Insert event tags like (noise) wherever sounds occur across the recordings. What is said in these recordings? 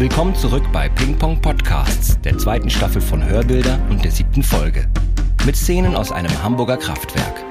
Willkommen zurück bei Ping Pong Podcasts, der zweiten Staffel von Hörbilder und der siebten Folge. Mit Szenen aus einem Hamburger Kraftwerk.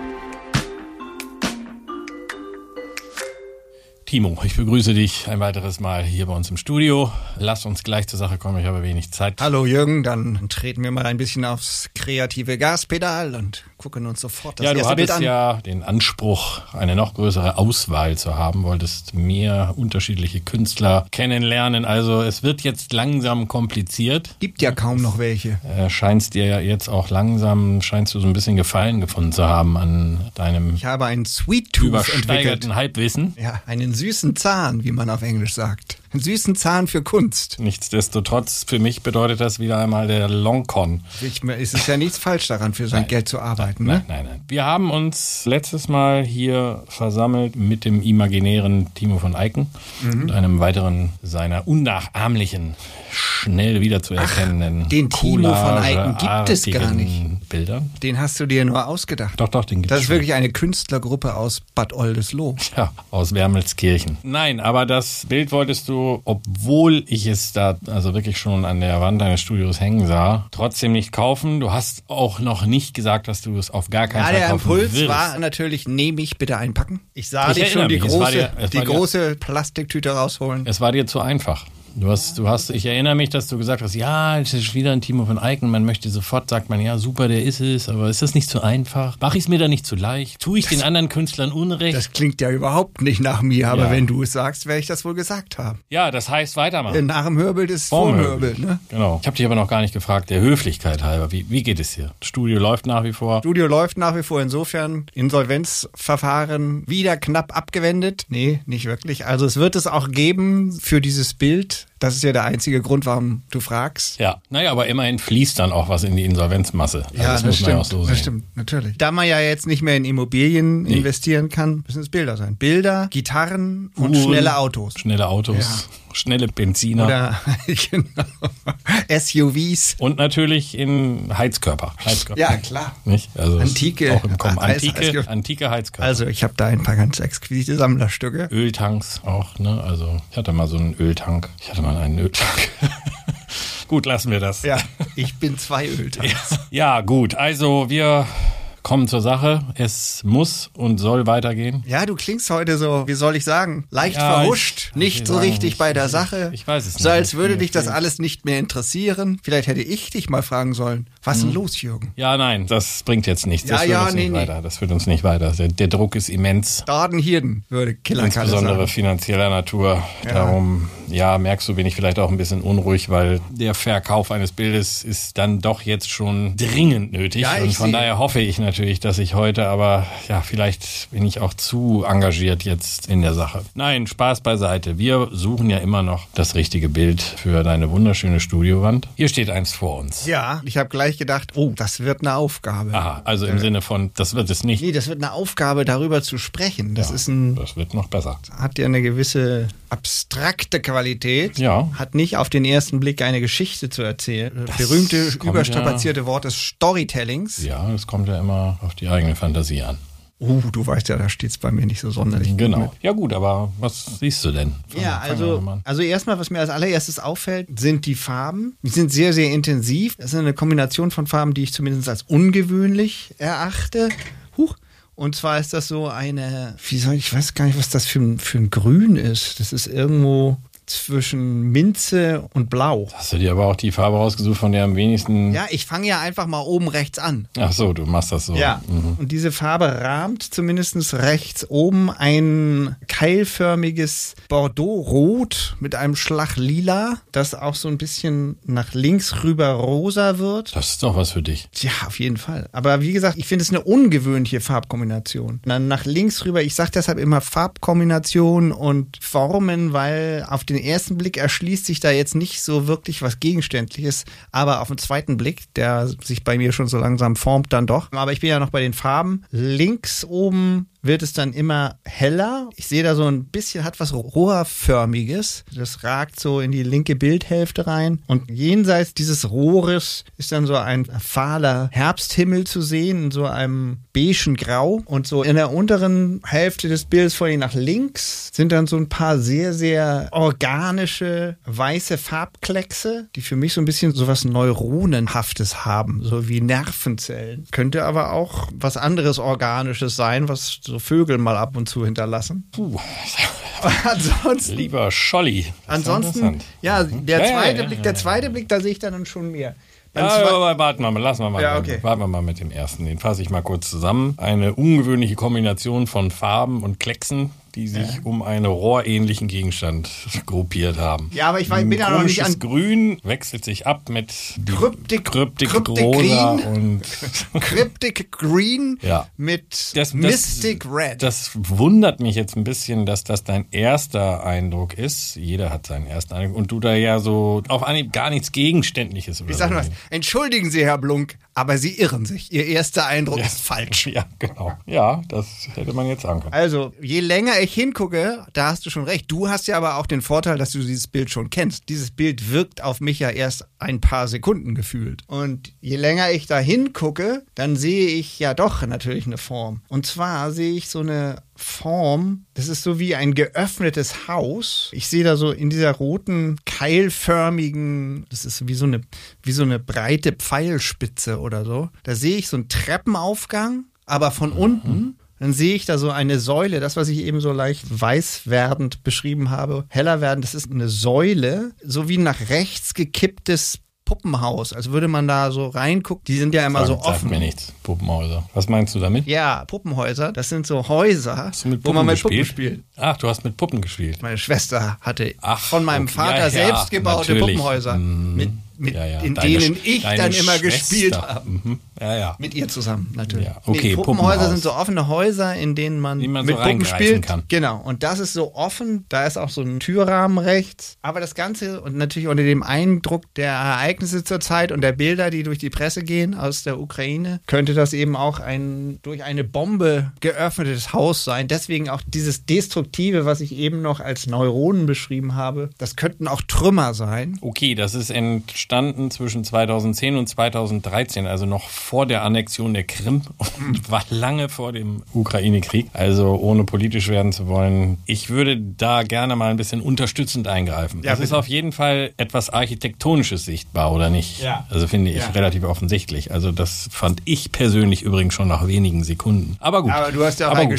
Timo, ich begrüße dich ein weiteres Mal hier bei uns im Studio. Lass uns gleich zur Sache kommen, ich habe wenig Zeit. Hallo Jürgen, dann treten wir mal ein bisschen aufs kreative Gaspedal und gucken uns sofort das ja, du erste Bild hattest an. ja den Anspruch, eine noch größere Auswahl zu haben, wolltest mehr unterschiedliche Künstler kennenlernen. Also es wird jetzt langsam kompliziert. Gibt ja kaum noch welche. Äh, scheinst dir ja jetzt auch langsam, scheinst du so ein bisschen Gefallen gefunden zu haben an deinem Ich habe einen Sweet Tooth entwickelt. Halbwissen. Ja, einen süßen Zahn, wie man auf Englisch sagt. Einen süßen Zahn für Kunst. Nichtsdestotrotz, für mich bedeutet das wieder einmal der Longcon. Es ist ja nichts falsch daran, für sein Geld zu arbeiten. Ne? Nein, nein, nein. Wir haben uns letztes Mal hier versammelt mit dem imaginären Timo von Eicken Mhm. und einem weiteren seiner unnachahmlichen, schnell wiederzuerkennenden den Timo von Eicken gibt es gar collageartigen Bildern. Den hast du dir nur ausgedacht. Doch, doch, den gibt's Das ist schon. wirklich eine Künstlergruppe aus Bad Oldesloe. Ja, aus Wermelskirchen. Nein, aber das Bild wolltest du, obwohl ich es da also wirklich schon an der Wand deines Studios hängen sah, trotzdem nicht kaufen. Du hast auch noch nicht gesagt, dass du es auf gar keinen Ja, Fall der kaufen Impuls willst. war natürlich, nehme ich bitte einpacken. Ich sah Ich dich schon die mich, große, dir- die dir- große Plastiktüte rausholen. Es war dir zu einfach. Du hast, du hast, ich erinnere mich, dass du gesagt hast, ja, es ist wieder ein Timo von Eiken. Man möchte sofort, sagt man, ja, super, der ist es, aber ist das nicht zu einfach? Mache ich es mir da nicht zu leicht? Tue ich den anderen Künstlern Unrecht? Das klingt ja überhaupt nicht nach mir, aber Ja. wenn du es sagst, werde ich das wohl gesagt haben. ja, das heißt weitermachen. Nach dem Hörbild ist vor dem Hörbild. Ne? Genau. Ich habe dich aber noch gar nicht gefragt, der Höflichkeit halber. Wie, wie geht es hier? Das Studio läuft nach wie vor. Studio läuft nach wie vor insofern. Insolvenzverfahren wieder knapp abgewendet. Nee, nicht wirklich. Also es wird es auch geben für dieses Bild. Das ist ja der einzige Grund, warum du fragst. Ja, naja, aber immerhin fließt dann auch was in die Insolvenzmasse. Also das, muss man ja auch so sehen. das stimmt, natürlich. Da man ja jetzt nicht mehr in Immobilien investieren kann, müssen es Bilder sein. Bilder, Gitarren und Uhren, schnelle Autos. Schnelle Autos, schnelle Benziner. Oder (laughs) genau, SUVs. und natürlich in Heizkörper. Heizkörper. Ja, klar. Nicht? Also Antike- Auch im Kommen. Eis- Antike, antike Heizkörper. Also ich habe da ein paar ganz exquisite Sammlerstücke. Öltanks auch, ne? Also ich hatte mal so einen Öltank. Ich hatte mal einen Öltank. (laughs) gut, lassen wir das. Ja, ich bin zwei Öltanks. Ja, gut. Also wir kommen zur Sache. Es muss und soll weitergehen. Ja, du klingst heute so, wie soll ich sagen, leicht Ja, verhuscht, ich- nicht ich so richtig ich- bei der ich- Sache. ich weiß es So nicht. als würde Ich- dich das alles nicht mehr interessieren. Vielleicht hätte ich dich mal fragen sollen, was ist denn los, Jürgen? Ja, nein, das bringt jetzt nichts. Das Ja, führt ja, uns nee, nicht nee. weiter. Das führt uns nicht weiter. Der, der Druck ist immens. Dadenhirden, würde Killer Insbesondere sagen. finanzieller Natur. Darum, ja, merkst du, bin ich vielleicht auch ein bisschen unruhig, weil der Verkauf eines Bildes ist dann doch jetzt schon dringend nötig. Ja, Und von sehe. daher hoffe ich natürlich, dass ich heute, aber ja, vielleicht bin ich auch zu engagiert jetzt in der Sache. Nein, Spaß beiseite. Wir suchen ja immer noch das richtige Bild für deine wunderschöne Studiowand. Hier steht eins vor uns. Ja, ich habe gleich gedacht, oh, das wird eine Aufgabe. Aha, also im Sinne von, das wird es nicht. Nee, das wird eine Aufgabe, darüber zu sprechen. Das Ja, ist ein, Das wird noch besser. hat ja eine gewisse abstrakte Qualität. Ja. Hat nicht auf den ersten Blick eine Geschichte zu erzählen. Das berühmte, überstrapazierte Wort des Storytellings. Ja, es kommt ja immer auf die eigene Fantasie an. Uh, du weißt ja, da steht's bei mir nicht so sonderlich. gut mit. Genau. Ja gut, aber was siehst du denn? Fang- Ja, also, also erstmal, was mir als allererstes auffällt, sind die Farben. Die sind sehr, sehr intensiv. Das ist eine Kombination von Farben, die ich zumindest als ungewöhnlich erachte. Huch. Und zwar ist das so eine, wie soll ich, ich weiß gar nicht, was das für ein, für ein Grün ist. Das ist irgendwo zwischen Minze und Blau. Hast du dir aber auch die Farbe rausgesucht, von der am wenigsten. Ja, ich fange ja einfach mal oben rechts an. Ach so, du machst das so. Ja. Mhm. Und diese Farbe rahmt zumindest rechts oben ein keilförmiges Bordeaux-Rot mit einem Schlag lila, das auch so ein bisschen nach links rüber rosa wird. Das ist doch was für dich. Ja, auf jeden Fall. Aber wie gesagt, ich finde es eine ungewöhnliche Farbkombination. Dann nach links rüber, ich sage deshalb immer Farbkombination und Formen, weil auf den ersten Blick erschließt sich da jetzt nicht so wirklich was Gegenständliches, aber auf den zweiten Blick, der sich bei mir schon so langsam formt, dann doch. Aber ich bin ja noch bei den Farben. Links oben wird es dann immer heller. Ich sehe da so ein bisschen, hat was Rohrförmiges. Das ragt so in die linke Bildhälfte rein. Und jenseits dieses Rohres ist dann so ein fahler Herbsthimmel zu sehen, in so einem beigen Grau. Und so in der unteren Hälfte des Bildes vor allem nach links sind dann so ein paar sehr, sehr organische weiße Farbkleckse, die für mich so ein bisschen so was Neuronenhaftes haben, so wie Nervenzellen. Könnte aber auch was anderes Organisches sein, was so Vögel mal ab und zu hinterlassen. Puh. (laughs) ansonsten, Lieber Scholli. das ansonsten, ja, der Ja, ja, zweite ja, Blick, der zweite Blick, da sehe ich dann schon mehr. Ja, warten wir mal, lassen wir mal. Ja, okay. Warten wir mal mit dem ersten. Den fasse ich mal kurz zusammen. Eine ungewöhnliche Kombination von Farben und Klecksen, die sich um einen rohrähnlichen Gegenstand gruppiert haben. Ja, aber ich weiß- bin ja noch nicht an- Grün wechselt sich ab mit Kryptik- Kryptik, Kryptik Rosa Green. und (laughs) Cryptic Green Ja. mit Das, Mystic das, Red. Das wundert mich jetzt ein bisschen, dass das dein erster Eindruck ist. Jeder hat seinen ersten Eindruck. Und du da ja so auf Anhieb gar nichts Gegenständliches ich so nur was. Entschuldigen Sie, Herr Blunk, aber Sie irren sich. Ihr erster Eindruck ist falsch. Ja, genau. Ja, das hätte man jetzt sagen können. Also, je länger ich hingucke, da hast du schon recht. Du hast ja aber auch den Vorteil, dass du dieses Bild schon kennst. Dieses Bild wirkt auf mich ja erst ein paar Sekunden gefühlt. Und je länger ich da hingucke, dann sehe ich ja doch natürlich eine Form. Und zwar sehe ich so eine Form, das ist so wie ein geöffnetes Haus. Ich sehe da so in dieser roten, keilförmigen, das ist wie so eine, wie so eine breite Pfeilspitze oder so. Da sehe ich so einen Treppenaufgang, aber von unten dann sehe ich da so eine Säule, das, was ich eben so leicht weiß werdend beschrieben habe, heller werden, das ist eine Säule, so wie ein nach rechts gekipptes Puppenhaus, als würde man da so reingucken. Die sind ja immer so Sagt- sagt offen. mir nichts. Puppenhäuser. Was meinst du damit? Ja, Puppenhäuser, das sind so Häuser, wo man mit Puppen Puppen gespielt? spielt. Ach, du hast mit Puppen gespielt. Meine Schwester hatte Ach, von meinem okay. Vater Ja, ja, selbst gebaute natürlich. Puppenhäuser, Mhm. mit, mit, Ja, ja. in Deine denen ich dann immer Schwester. gespielt habe. Mhm. Ja, ja. Mit ihr zusammen, natürlich. Ja, okay, nee, Puppenhäuser Puppenhaus. sind so offene Häuser, in denen man, man so mit Puppen reingreifen spielt. kann. Genau. Und das ist so offen. Da ist auch so ein Türrahmen rechts. Aber das Ganze und natürlich unter dem Eindruck der Ereignisse zur Zeit und der Bilder, die durch die Presse gehen aus der Ukraine, könnte das eben auch ein durch eine Bombe geöffnetes Haus sein. Deswegen auch dieses Destruktive, was ich eben noch als Neuronen beschrieben habe. Das könnten auch Trümmer sein. Okay, das ist entstanden zwischen 2010 und 2013, also noch vor der Annexion der Krim und war lange vor dem Ukraine-Krieg. Also ohne politisch werden zu wollen, ich würde da gerne mal ein bisschen unterstützend eingreifen. Ja, das ist auf jeden Fall etwas Architektonisches sichtbar, oder nicht? Ja. Also finde ich Ja. relativ offensichtlich. Also das fand ich persönlich übrigens schon nach wenigen Sekunden. Aber gut. Aber du hast ja auch Auge.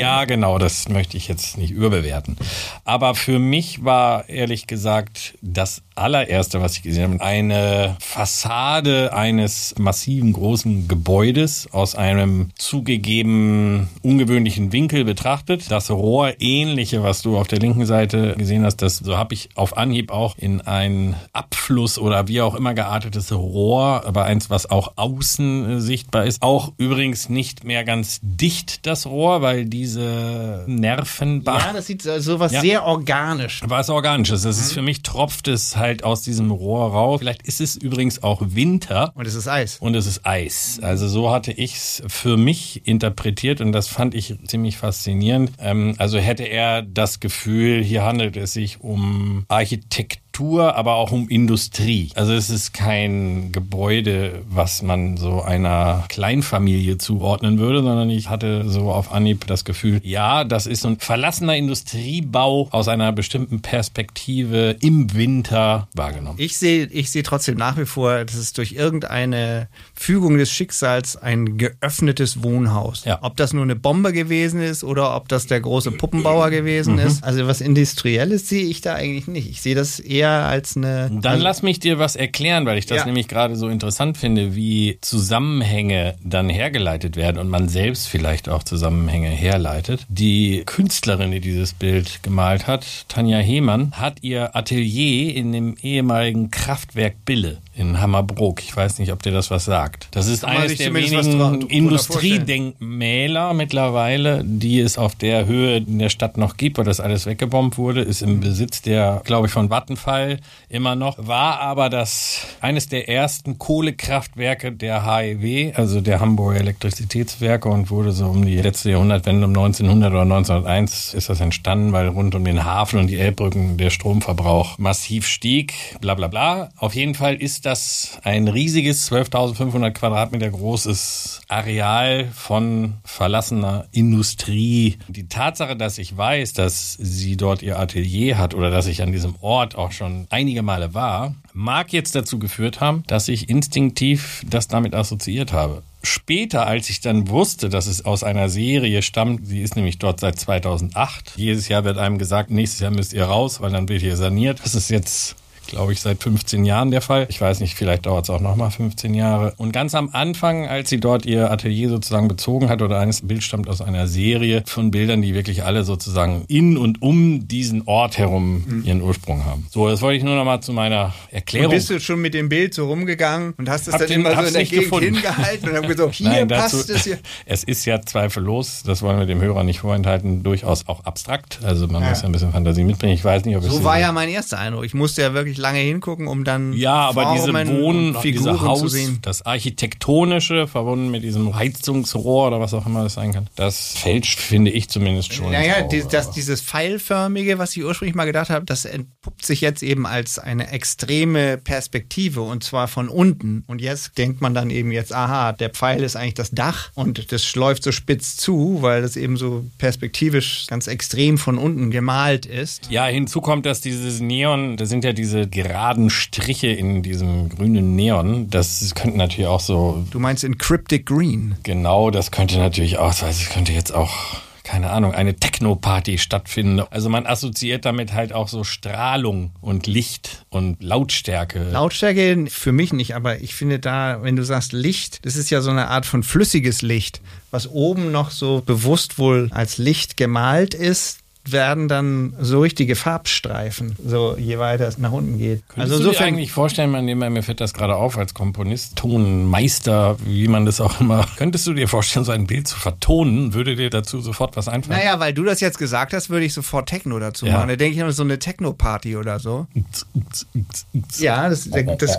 Ja, genau, das möchte ich jetzt nicht überbewerten. Aber für mich war ehrlich gesagt das allererste, was ich gesehen habe, eine Fassade eines massiven großen Gebäudes aus einem zugegeben ungewöhnlichen Winkel betrachtet. Das Rohrähnliche, was du auf der linken Seite gesehen hast, das so habe ich auf Anhieb auch in ein Abfluss oder wie auch immer geartetes Rohr, aber eins, was auch außen äh, sichtbar ist. Auch übrigens nicht mehr ganz dicht das Rohr, weil diese Nervenbahn Ja, das sieht so so was Ja. sehr organisch. was Organisches. Das ist für mich tropft es halt aus diesem Rohr raus. Vielleicht ist es übrigens auch Winter. Und es ist Eis. Und es ist Eis. Also so hatte ich es für mich interpretiert und das fand ich ziemlich faszinierend. Ähm, also hätte er das Gefühl, hier handelt es sich um Architektur. Aber auch um Industrie. Also es ist kein Gebäude, was man so einer Kleinfamilie zuordnen würde, sondern ich hatte so auf Anhieb das Gefühl, ja, das ist so ein verlassener Industriebau aus einer bestimmten Perspektive im Winter wahrgenommen. Ich sehe ich sehe trotzdem nach wie vor, das ist durch irgendeine Fügung des Schicksals ein geöffnetes Wohnhaus. Ja. Ob das nur eine Bombe gewesen ist oder ob das der große Puppenbauer gewesen Mhm. ist. Also was Industrielles sehe ich da eigentlich nicht. Ich sehe das eher als eine. Dann also, lass mich dir was erklären, weil ich das Ja. nämlich gerade so interessant finde, wie Zusammenhänge dann hergeleitet werden und man selbst vielleicht auch Zusammenhänge herleitet. Die Künstlerin, die dieses Bild gemalt hat, Tanja Hehmann, hat ihr Atelier in dem ehemaligen Kraftwerk Bille in Hammerbrook. Ich weiß nicht, ob dir das was sagt. Das ist eines der wenigen Industriedenkmäler mittlerweile, die es auf der Höhe in der Stadt noch gibt, weil das alles weggebombt wurde, ist im Besitz der, glaube ich, von Vattenfall immer noch, war aber das eines der ersten Kohlekraftwerke der HEW, also der Hamburger Elektrizitätswerke und wurde so um die letzte Jahrhundertwende um 1900 oder 1901 ist das entstanden, weil rund um den Hafen und die Elbbrücken der Stromverbrauch massiv stieg, bla bla bla. Auf jeden Fall ist das ein riesiges 12.500 Quadratmeter großes Areal von verlassener Industrie. Die Tatsache, dass ich weiß, dass sie dort ihr Atelier hat oder dass ich an diesem Ort auch schon einige Male war, mag jetzt dazu geführt haben, dass ich instinktiv das damit assoziiert habe. Später, als ich dann wusste, dass es aus einer Serie stammt, sie ist nämlich dort seit 2008. Jedes Jahr wird einem gesagt, nächstes Jahr müsst ihr raus, weil dann wird hier saniert. Das ist jetzt glaube ich, seit 15 Jahren der Fall. Ich weiß nicht, vielleicht dauert es auch nochmal 15 Jahre. Und ganz am Anfang, als sie dort ihr Atelier sozusagen bezogen hat, oder eines Bild stammt aus einer Serie von Bildern, die wirklich alle sozusagen in und um diesen Ort herum Mhm. ihren Ursprung haben. So, das wollte ich nur nochmal zu meiner Erklärung. Und bist du schon mit dem Bild so rumgegangen und hast es Hab dann den- immer so in der Gegend gefunden. hingehalten und haben gesagt, (laughs) hier Nein, passt dazu, es hier. (laughs) es ist ja zweifellos, das wollen wir dem Hörer nicht vorenthalten, durchaus auch abstrakt. Also man Ja. muss ja ein bisschen Fantasie mitbringen. Ich weiß nicht, ob es So diese- war ja mein erster Eindruck. Ich musste ja wirklich lange hingucken, um dann Ja, aber diese Formen Wohn, und diese Haus, zu sehen. das Architektonische, verbunden mit diesem Heizungsrohr oder was auch immer das sein kann, das fälscht, finde ich zumindest schon. Naja, die, das, aber- dieses Pfeilförmige, was ich ursprünglich mal gedacht habe, das entpuppt sich jetzt eben als eine extreme Perspektive und zwar von unten. Und jetzt denkt man dann eben jetzt, aha, der Pfeil ist eigentlich das Dach und das schläuft so spitz zu, weil das eben so perspektivisch ganz extrem von unten gemalt ist. ja, hinzu kommt, dass dieses Neon, da sind ja diese geraden Striche in diesem grünen Neon, das könnte natürlich auch so, Du meinst in Cryptic Green. genau, das könnte natürlich auch, also es könnte jetzt auch keine Ahnung, eine Techno-Party stattfinden. Also man assoziiert damit halt auch so Strahlung und Licht und Lautstärke. Lautstärke für mich nicht, aber ich finde da, wenn du sagst Licht, das ist ja so eine Art von flüssiges Licht, was oben noch so bewusst wohl als Licht gemalt ist, werden dann so richtige Farbstreifen, so je weiter es nach unten geht. Könntest also insofern eigentlich vorstellen, man, mir fällt das gerade auf als Komponist, Tonmeister, wie man das auch immer, (laughs) könntest du dir vorstellen, so ein Bild zu vertonen? Würde dir dazu sofort was einfallen? Naja, weil du das jetzt gesagt hast, würde ich sofort Techno dazu Ja. machen. Da denke ich an so eine Techno-Party oder so. Ja, das, das, (laughs)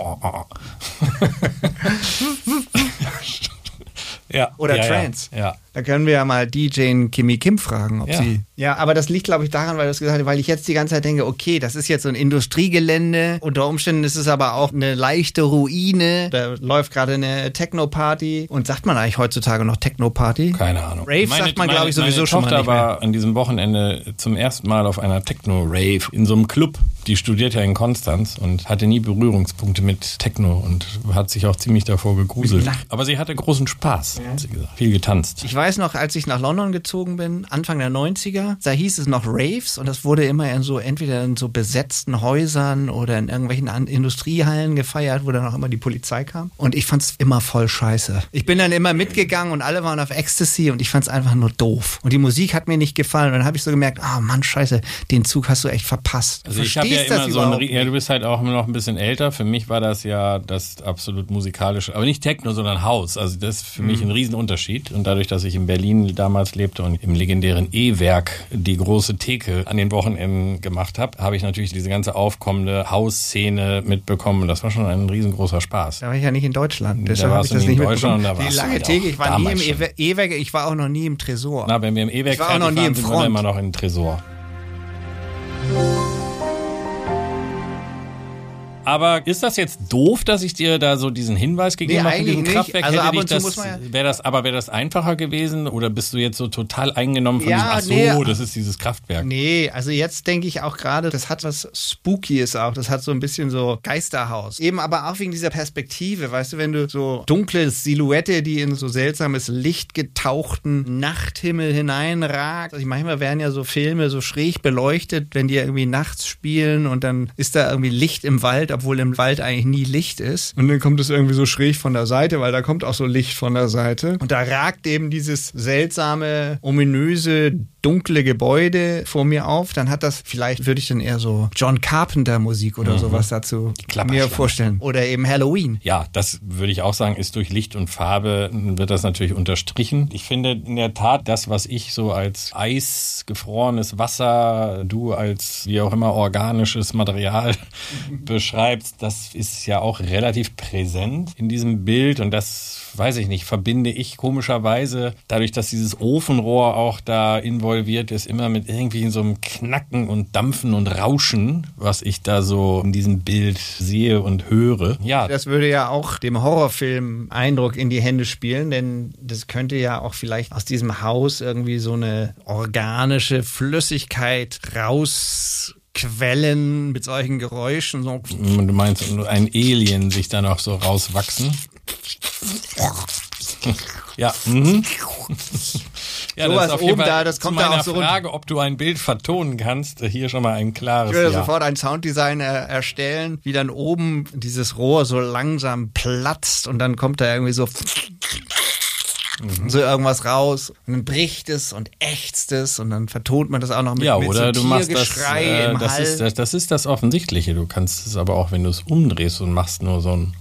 ja. Oder ja, Trance. Ja. ja. Da können wir ja mal DJ Kimi Kim fragen, ob Ja. sie. Ja, aber das liegt, glaube ich, daran, weil du es gesagt hast, weil ich jetzt die ganze Zeit denke, okay, das ist jetzt so ein Industriegelände. Unter Umständen ist es aber auch eine leichte Ruine. Da läuft gerade eine Techno-Party. Und sagt man eigentlich heutzutage noch Techno-Party? Keine Ahnung. Rave sagt man, glaube ich, sowieso meine schon mal Tochter nicht mehr. war an diesem Wochenende zum ersten Mal auf einer Techno-Rave in so einem Club. Die studiert ja in Konstanz und hatte nie Berührungspunkte mit Techno und hat sich auch ziemlich davor gegruselt. Aber sie hatte großen Spaß, hat sie gesagt. Viel getanzt. Ich weiß noch, als ich nach London gezogen bin, Anfang der 90er, da hieß es noch Raves und das wurde immer in so, entweder in so besetzten Häusern oder in irgendwelchen Industriehallen gefeiert, wo dann auch immer die Polizei kam. Und ich fand's immer voll scheiße. Ich bin dann immer mitgegangen und alle waren auf Ecstasy und ich fand's einfach nur doof. Und die Musik hat mir nicht gefallen und dann habe ich so gemerkt, ah Mann, scheiße, den Zug hast du echt verpasst. Du Also ich habe ja immer so ein, ja, du bist halt auch immer noch ein bisschen älter. Für mich war das ja das absolut musikalische, aber nicht Techno, sondern House. Also das ist für Mhm. mich ein Riesenunterschied. Und dadurch, dass ich in Berlin damals lebte und im legendären E-Werk die große Theke an den Wochenenden gemacht habe, habe ich natürlich diese ganze aufkommende House-Szene mitbekommen. Das war schon ein riesengroßer Spaß. Da war ich ja nicht in Deutschland, deshalb habe ich das nicht in Deutschland, mitbekommen. da Die lange halt Theke, ich war nie im E-Werk, ich war auch noch nie im Tresor. Na, wenn wir im E-Werk waren, im sind wir immer noch in Tresor. Aber ist das jetzt doof, dass ich dir da so diesen Hinweis gegeben Nee, habe? in diesem eigentlich nicht. Kraftwerk? Also Hätte dich das, muss man ja- wäre das, aber wäre das einfacher gewesen oder bist du jetzt so total eingenommen von Ja, diesem, ach so, nee. das ist dieses Kraftwerk? Nee, also jetzt denke ich auch gerade, das hat was Spookyes auch. Das hat so ein bisschen so Geisterhaus. Eben aber auch wegen dieser Perspektive, weißt du, wenn du so dunkle Silhouette, die in so seltsames Licht getauchten Nachthimmel hineinragt. Also manchmal werden ja so Filme so schräg beleuchtet, wenn die irgendwie nachts spielen und dann ist da irgendwie Licht im Wald Wald, obwohl im Wald eigentlich nie Licht ist. Und dann kommt es irgendwie so schräg von der Seite, weil da kommt auch so Licht von der Seite. Und da ragt eben dieses seltsame, ominöse, dunkle Gebäude vor mir auf. Dann hat das, vielleicht würde ich dann eher so John Carpenter Musik oder mhm. sowas dazu mir vorstellen. Oder eben Halloween. Ja, das würde ich auch sagen, ist durch Licht und Farbe wird das natürlich unterstrichen. Ich finde in der Tat das, was ich so als eisgefrorenes Wasser, du als wie auch immer organisches Material (laughs) beschreibst, das ist ja auch relativ präsent in diesem Bild und das weiß ich nicht, verbinde ich komischerweise, dadurch, dass dieses Ofenrohr auch da involviert ist, immer mit irgendwie so einem Knacken und Dampfen und Rauschen, was ich da so in diesem Bild sehe und höre. Ja. Das würde ja auch dem Horrorfilm Eindruck in die Hände spielen, denn das könnte ja auch vielleicht aus diesem Haus irgendwie so eine organische Flüssigkeit raus Quellen mit solchen Geräuschen. So. Du meinst ein Alien sich da noch so rauswachsen? ja. Mhm. Ja, so das ist oben da, das kommt da auch so Frage, ob du ein Bild vertonen kannst, hier schon mal ein klares Ich würde ja. sofort ein Sounddesign erstellen, wie dann oben dieses Rohr so langsam platzt und dann kommt da irgendwie so mhm. so irgendwas raus und dann bricht es und ächzt es und dann vertont man das auch noch mit, ja, mit oder so du machst das, äh, das, ist, das, das ist das Offensichtliche. Du kannst es aber auch, wenn du es umdrehst und machst nur so ein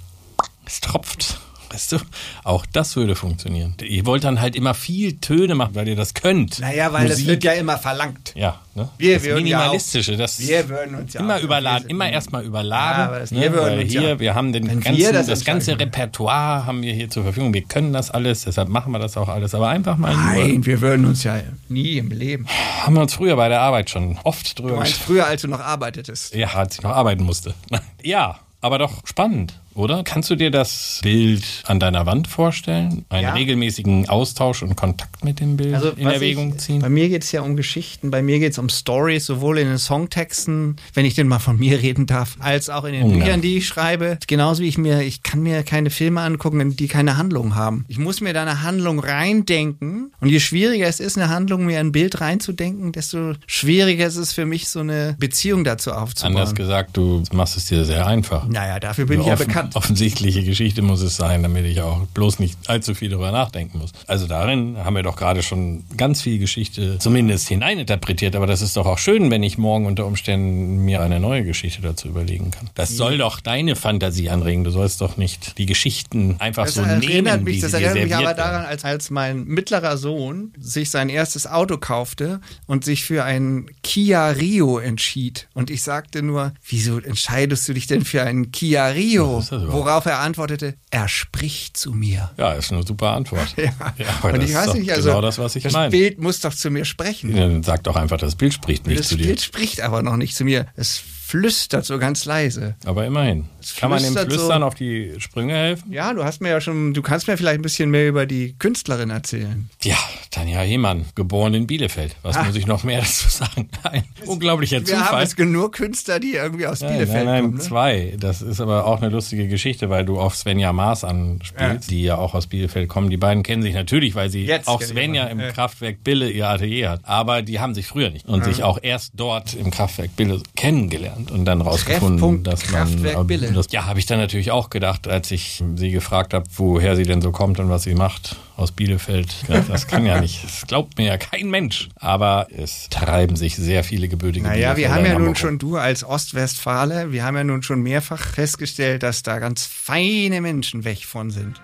es tropft. Weißt du, auch das würde funktionieren. Ihr wollt dann halt immer viel Töne machen, weil ihr das könnt. Naja, weil Musik. das wird ja immer verlangt. Ja, ne? Wir das Minimalistische, das wir würden uns ja immer überladen, immer erstmal überladen. Ja, ne? wir würden uns hier, ja, wir haben den ganzen, wir das, das ganze Repertoire haben wir hier zur Verfügung. Wir können das alles, deshalb machen wir das auch alles. Aber einfach mal Nein, nur. wir würden uns ja nie im Leben. Haben wir uns früher bei der Arbeit schon oft drüber. Du meinst früher, als du noch arbeitetest? Ja, als ich noch arbeiten musste. (laughs) Ja, aber doch spannend oder? Kannst du dir das Bild an deiner Wand vorstellen? Einen ja. regelmäßigen Austausch und Kontakt mit dem Bild also, in Erwägung ich, ziehen? Bei mir geht es ja um Geschichten, bei mir geht es um Stories, sowohl in den Songtexten, wenn ich denn mal von mir (laughs) reden darf, als auch in den oh, Büchern, die ich schreibe. Genauso wie ich mir, ich kann mir keine Filme angucken, die keine Handlung haben. Ich muss mir da eine Handlung reindenken und je schwieriger es ist, eine Handlung mir ein Bild reinzudenken, desto schwieriger ist es für mich, so eine Beziehung dazu aufzubauen. Anders gesagt, du machst es dir sehr einfach. Naja, dafür bin ich ja bekannt offensichtliche Geschichte muss es sein, damit ich auch bloß nicht allzu viel darüber nachdenken muss. Also darin haben wir doch gerade schon ganz viel Geschichte zumindest hineininterpretiert, aber das ist doch auch schön, wenn ich morgen unter Umständen mir eine neue Geschichte dazu überlegen kann. Das soll doch deine Fantasie anregen. Du sollst doch nicht die Geschichten einfach das so nehmen, mich, wie Das erinnert mich aber daran, als, als mein mittlerer Sohn sich sein erstes Auto kaufte und sich für ein Kia Rio entschied. Und ich sagte nur, wieso entscheidest du dich denn für einen Kia Rio? Worauf er antwortete, er spricht zu mir. Ja, ist eine super Antwort. (laughs) ja. ja und ich weiß nicht, also genau das, was ich das meine. Bild muss doch zu mir sprechen. Dann sag doch einfach, das Bild spricht nicht das zu dir. Das Bild spricht aber noch nicht zu mir. Es flüstert so ganz leise. Aber immerhin. Kann man dem Flüstern so, auf die Sprünge helfen? Ja, du hast mir ja schon, du kannst mir vielleicht ein bisschen mehr über die Künstlerin erzählen. Ja, Tanja Hemann, geboren in Bielefeld. Was ah. muss ich noch mehr (laughs) dazu sagen? Ein unglaublicher Zufall. Wir haben jetzt genug Künstler, die irgendwie aus nein, Bielefeld nein, nein, kommen. Ne? zwei. Das ist aber auch eine lustige Geschichte, weil du auf Svenja Maas anspielst, ja. die ja auch aus Bielefeld kommen. Die beiden kennen sich natürlich, weil sie jetzt auch Svenja im ja. Kraftwerk Bille ihr Atelier hat. Aber die haben sich früher nicht und ja. sich auch erst dort im Kraftwerk Bille kennengelernt und dann rausgefunden, dass man. Kraftwerk Bille. Das, ja, habe ich dann natürlich auch gedacht, als ich sie gefragt habe, woher sie denn so kommt und was sie macht aus Bielefeld. Das kann ja nicht. Das glaubt mir ja kein Mensch. Aber es treiben sich sehr viele gebürtige Naja, wir haben ja nun schon, du als Ostwestfale, wir haben ja nun schon mehrfach festgestellt, dass da ganz feine Menschen weg von sind.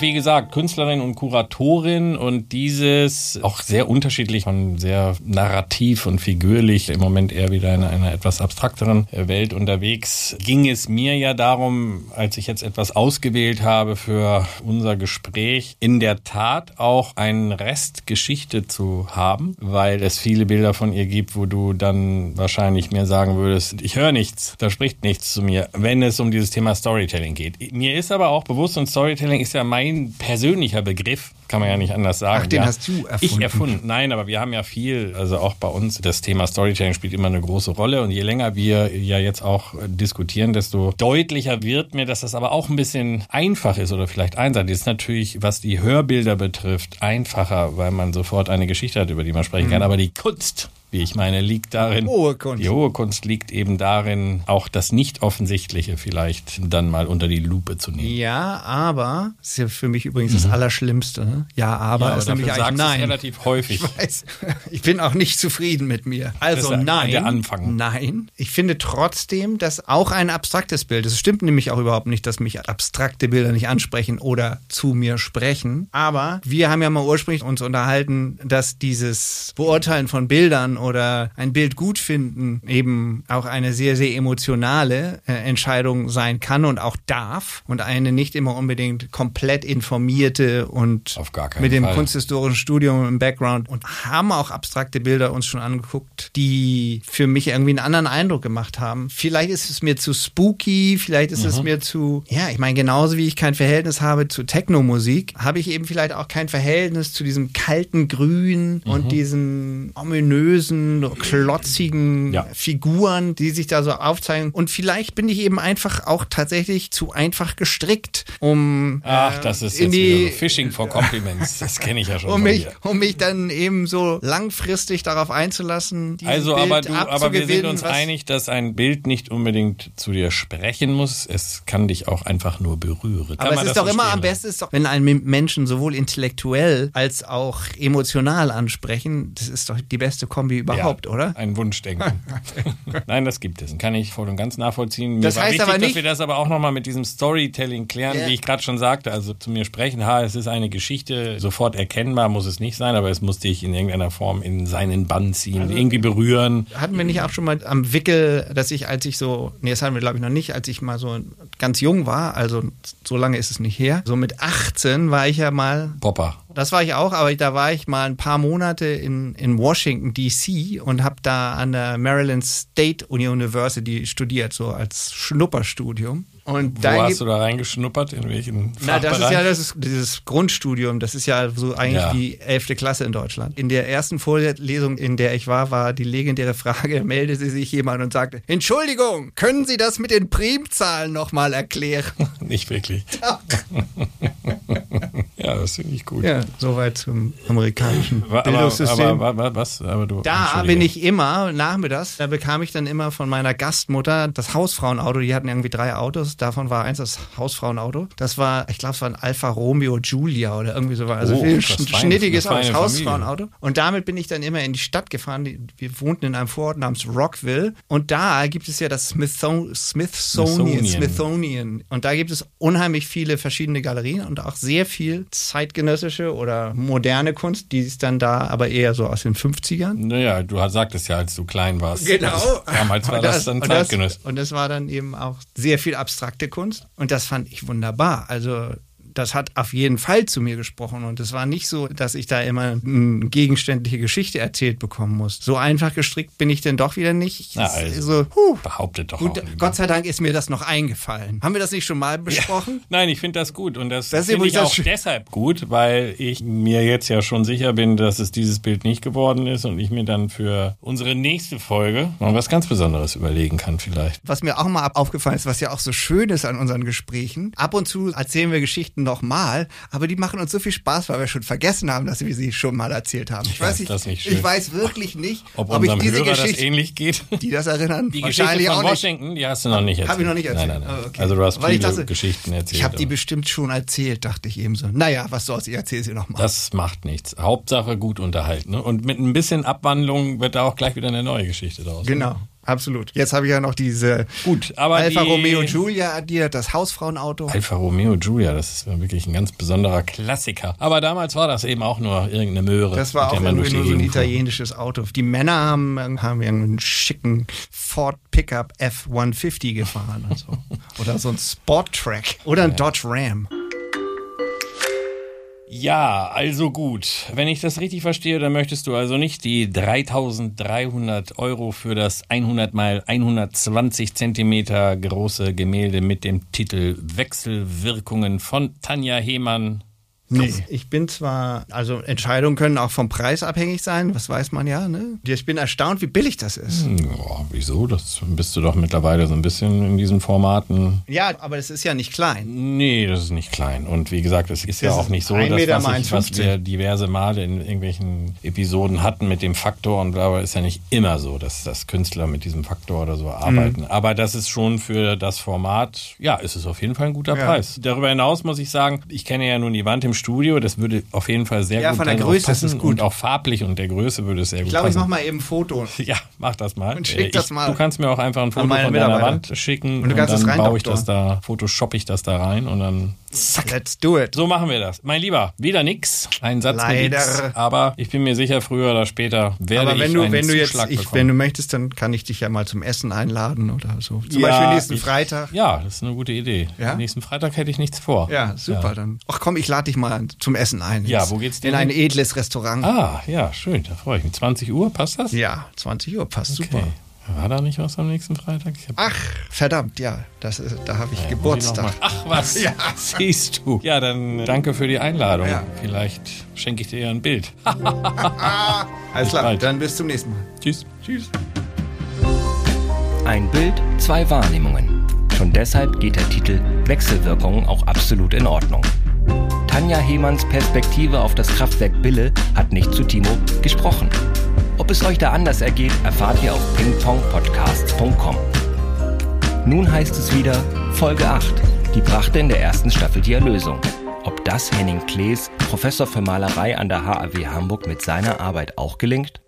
Wie gesagt, Künstlerin und Kuratorin und dieses auch sehr unterschiedlich und sehr narrativ und figürlich, im Moment eher wieder in einer etwas abstrakteren Welt unterwegs, ging es mir ja darum, als ich jetzt etwas ausgewählt habe für unser Gespräch, in der Tat auch einen Rest Geschichte zu haben, weil es viele Bilder von ihr gibt, wo du dann wahrscheinlich mir sagen würdest, ich höre nichts, da spricht nichts zu mir, wenn es um dieses Thema Storytelling geht. Mir ist aber auch bewusst, und Storytelling ist ja mein mein persönlicher Begriff, kann man ja nicht anders sagen. Ach, den ja. hast du erfunden. Ich erfunden. Nein, aber wir haben ja viel, also auch bei uns, das Thema Storytelling spielt immer eine große Rolle. Und je länger wir ja jetzt auch diskutieren, desto deutlicher wird mir, dass das aber auch ein bisschen einfach ist oder vielleicht einseitig ist. Natürlich, was die Hörbilder betrifft, einfacher, weil man sofort eine Geschichte hat, über die man sprechen mhm. kann. Aber die Kunst wie ich meine, liegt darin. Hohe Kunst. Die hohe Kunst liegt eben darin, auch das Nicht-Offensichtliche vielleicht dann mal unter die Lupe zu nehmen. Ja, aber, das ist ja für mich übrigens das Allerschlimmste. Ne? Ja, aber Mhm. Ja, ist aber nämlich dafür eigentlich nein. relativ häufig. Ich weiß, (laughs) ich bin auch nicht zufrieden mit mir. Also ist nein. der Anfang. Nein. Ich finde trotzdem, dass auch ein abstraktes Bild, es stimmt nämlich auch überhaupt nicht, dass mich abstrakte Bilder nicht ansprechen oder zu mir sprechen. Aber wir haben ja mal ursprünglich uns unterhalten, dass dieses Beurteilen von Bildern oder ein Bild gut finden eben auch eine sehr, sehr emotionale äh, Entscheidung sein kann und auch darf und eine nicht immer unbedingt komplett informierte und mit dem Fall. kunsthistorischen Studium im Background und haben auch abstrakte Bilder uns schon angeguckt, die für mich irgendwie einen anderen Eindruck gemacht haben. Vielleicht ist es mir zu spooky, vielleicht ist Mhm. es mir zu, ja, ich meine, genauso wie ich kein Verhältnis habe zu Techno-Musik, habe ich eben vielleicht auch kein Verhältnis zu diesem kalten Grün Mhm. und diesen ominösen, klotzigen Ja. Figuren, die sich da so aufzeigen. Und vielleicht bin ich eben einfach auch tatsächlich zu einfach gestrickt, um Ach, äh, das ist in jetzt die, wieder so Fishing for Compliments. Das kenne ich ja schon um mich, um mich dann eben so langfristig darauf einzulassen. Also, aber, du, aber wir sind uns einig, dass ein Bild nicht unbedingt zu dir sprechen muss. Es kann dich auch einfach nur berühren. Aber es ist doch immer verstehen am besten, ist doch, wenn ein Menschen sowohl intellektuell als auch emotional ansprechen. Das ist doch die beste Kombi überhaupt, ja, oder? Ein Wunschdenken. (laughs) Nein, das gibt es. Kann ich voll und ganz nachvollziehen. Mir Das war heißt wichtig, aber dass nicht- wir das aber auch nochmal mit diesem Storytelling klären, Ja. wie ich gerade schon sagte. Also zu mir sprechen, ha, es ist eine Geschichte, sofort erkennbar muss es nicht sein, aber es muss dich in irgendeiner Form in seinen Bann ziehen, Also irgendwie berühren. Hatten wir nicht auch schon mal am Wickel, dass ich, als ich so, nee, das hatten wir glaube ich noch nicht, als ich mal so ganz jung war, also so lange ist es nicht her, so mit 18 war ich ja mal Popper. Das war ich auch, aber da war ich mal ein paar Monate in, in Washington, D.C. und habe da an der Maryland State University studiert, so als Schnupperstudium. Und Wo da hast du da reingeschnuppert? In welchen na, das ist ja das ist dieses Grundstudium, das ist ja so eigentlich Ja. die elfte Klasse in Deutschland. In der ersten Vorlesung, in der ich war, war die legendäre Frage, (laughs) meldete sich jemand und sagte, Entschuldigung, können Sie das mit den Primzahlen nochmal erklären? (laughs) Nicht wirklich. (laughs) ja, das finde ich gut. Ja, soweit zum amerikanischen Aber, Bildungssystem. aber, aber was? Aber du, Da bin ich immer, nachmittags, da bekam ich dann immer von meiner Gastmutter das Hausfrauenauto. Die hatten irgendwie drei Autos. Davon war eins das Hausfrauenauto. Das war, ich glaube, es war ein Alfa Romeo Giulia oder irgendwie so. Also Oh, das sch- schnittiges Hausfrauenauto. Und damit bin ich dann immer in die Stadt gefahren. Wir wohnten in einem Vorort namens Rockville. Und da gibt es ja das Smithsonian, Smithsonian. Smithsonian. Und da gibt es unheimlich viele verschiedene Galerien und auch sehr viel zeitgenössische oder moderne Kunst, die ist dann da aber eher so aus den 50ern. Naja, du sagtest ja, als du klein warst. Genau. Das, damals war Und das, dann und Zeitgenöss. Und das war dann eben auch sehr viel abstrakte Kunst. Und das fand ich wunderbar. Also das hat auf jeden Fall zu mir gesprochen. Und es war nicht so, dass ich da immer eine gegenständliche Geschichte erzählt bekommen muss. So einfach gestrickt bin ich denn doch wieder nicht. Ist also, so, huh. Behauptet doch Gut. Gott sei Dank ist mir das noch eingefallen. Haben wir das nicht schon mal besprochen? (laughs) Nein, ich finde das gut. Und das, Das ist finde ich auch deshalb gut, weil ich mir jetzt ja schon sicher bin, dass es dieses Bild nicht geworden ist und ich mir dann für unsere nächste Folge noch was ganz Besonderes überlegen kann vielleicht. Was mir auch mal aufgefallen ist, was ja auch so schön ist an unseren Gesprächen. Ab und zu erzählen wir Geschichten nochmal, aber die machen uns so viel Spaß, weil wir schon vergessen haben, dass wir sie schon mal erzählt haben. Ich weiß nicht, das nicht schön? ich weiß wirklich nicht, Ob, ob, ich diese Hörer das Geschichte, ähnlich geht. die das erinnern, Die Geschichte wahrscheinlich von auch nicht. Washington, die hast du noch nicht erzählt. Habe ich noch nicht erzählt. Nein, nein, nein. Oh, okay. Also du hast Weil viele dachte, Geschichten erzählt. Ich habe die bestimmt schon erzählt, dachte ich eben so. Naja, was soll's, ich erzähle sie nochmal. das macht nichts. Hauptsache gut unterhalten. Ne? Und mit ein bisschen Abwandlung wird da auch gleich wieder eine neue Geschichte draus. Genau, absolut. Jetzt habe ich ja noch diese Gut, aber Alfa die- Romeo Giulia addiert, das Hausfrauenauto. Alfa Romeo Giulia, das ist wirklich ein ganz besonderer Klassiker. Aber damals war das eben auch nur irgendeine Möhre. Das war auch irgendwie nur so ein italienisches Auto. Die Männer haben, haben einen schicken Ford Pickup F-150 gefahren und so. (laughs) Oder so ein Sport Track. Oder ein Dodge Ram. Ja, also gut. Wenn ich das richtig verstehe, dann möchtest du also nicht die 3300 Euro für das 100 mal 120 Zentimeter große Gemälde mit dem Titel Wechselwirkungen von Tanja Hehmann Nee. Ich bin zwar, also Entscheidungen können auch vom Preis abhängig sein, was weiß man ja, ne? Ich bin erstaunt, wie billig das ist. Ja, wieso? Das bist du doch mittlerweile so ein bisschen in diesen Formaten. Ja, aber es ist ja nicht klein. Nee, das ist nicht klein. Und wie gesagt, es ist ja Das auch ist nicht so, dass was, ich, was 1,50. wir diverse Male in irgendwelchen Episoden hatten mit dem Faktor und bla, ist ja nicht immer so, dass, dass Künstler mit diesem Faktor oder so arbeiten. Mhm. Aber das ist schon für das Format, ja, ist es auf jeden Fall ein guter Ja. Preis. Darüber hinaus muss ich sagen, ich kenne ja nun die Wand im Studio, das würde auf jeden Fall sehr Ja, gut von der Größe ist passen es gut. Und auch farblich und der Größe würde es sehr Ich gut glaube, ich passen. mache mal eben ein Foto. (laughs) Ja, mach das mal. Und schick Äh, das ich, mal Du kannst mir auch einfach ein Foto von deiner. Wand schicken Und kannst dann baue ich das da, Photoshoppe ich das da rein und dann Let's do it. so machen wir das. Mein Lieber, wieder nix. Ein Satz Leider. mit X. Aber ich bin mir sicher, früher oder später werde Aber wenn ich du, einen wenn du jetzt, Zuschlag ich, bekommen. wenn du möchtest, dann kann ich dich ja mal zum Essen einladen oder so. Zum Ja, Beispiel nächsten ich- Freitag. Ja, das ist eine gute Idee. Ja? Nächsten Freitag hätte ich nichts vor. Ja, super. Ja. Dann. Ach komm, ich lade dich mal zum Essen ein. Ja, wo geht's denn In ein edles Restaurant. Ah, ja, schön. Da freue ich mich. 20 Uhr, passt das? Ja, 20 Uhr, passt Okay. super. War da nicht was am nächsten Freitag? Ich Ach, verdammt, ja, das ist, da habe ich Ja, ich Geburtstag. mal- Ach was, (laughs) Ja. siehst du. Ja, dann danke für die Einladung. Ja. Vielleicht schenke ich dir ja ein Bild. (laughs) Alles klar, bald. dann bis zum nächsten Mal. Tschüss. Tschüss. Ein Bild, zwei Wahrnehmungen. Schon deshalb geht der Titel Wechselwirkungen auch absolut in Ordnung. Tanja Hemanns Perspektive auf das Kraftwerk Bille hat nicht zu Timo gesprochen. Ob es euch da anders ergeht, erfahrt ihr auf pingpongpodcast.com. Nun heißt es wieder Folge 8. Die brachte in der ersten Staffel die Erlösung. Ob das Henning Klees, Professor für Malerei an der HAW Hamburg mit seiner Arbeit auch gelingt?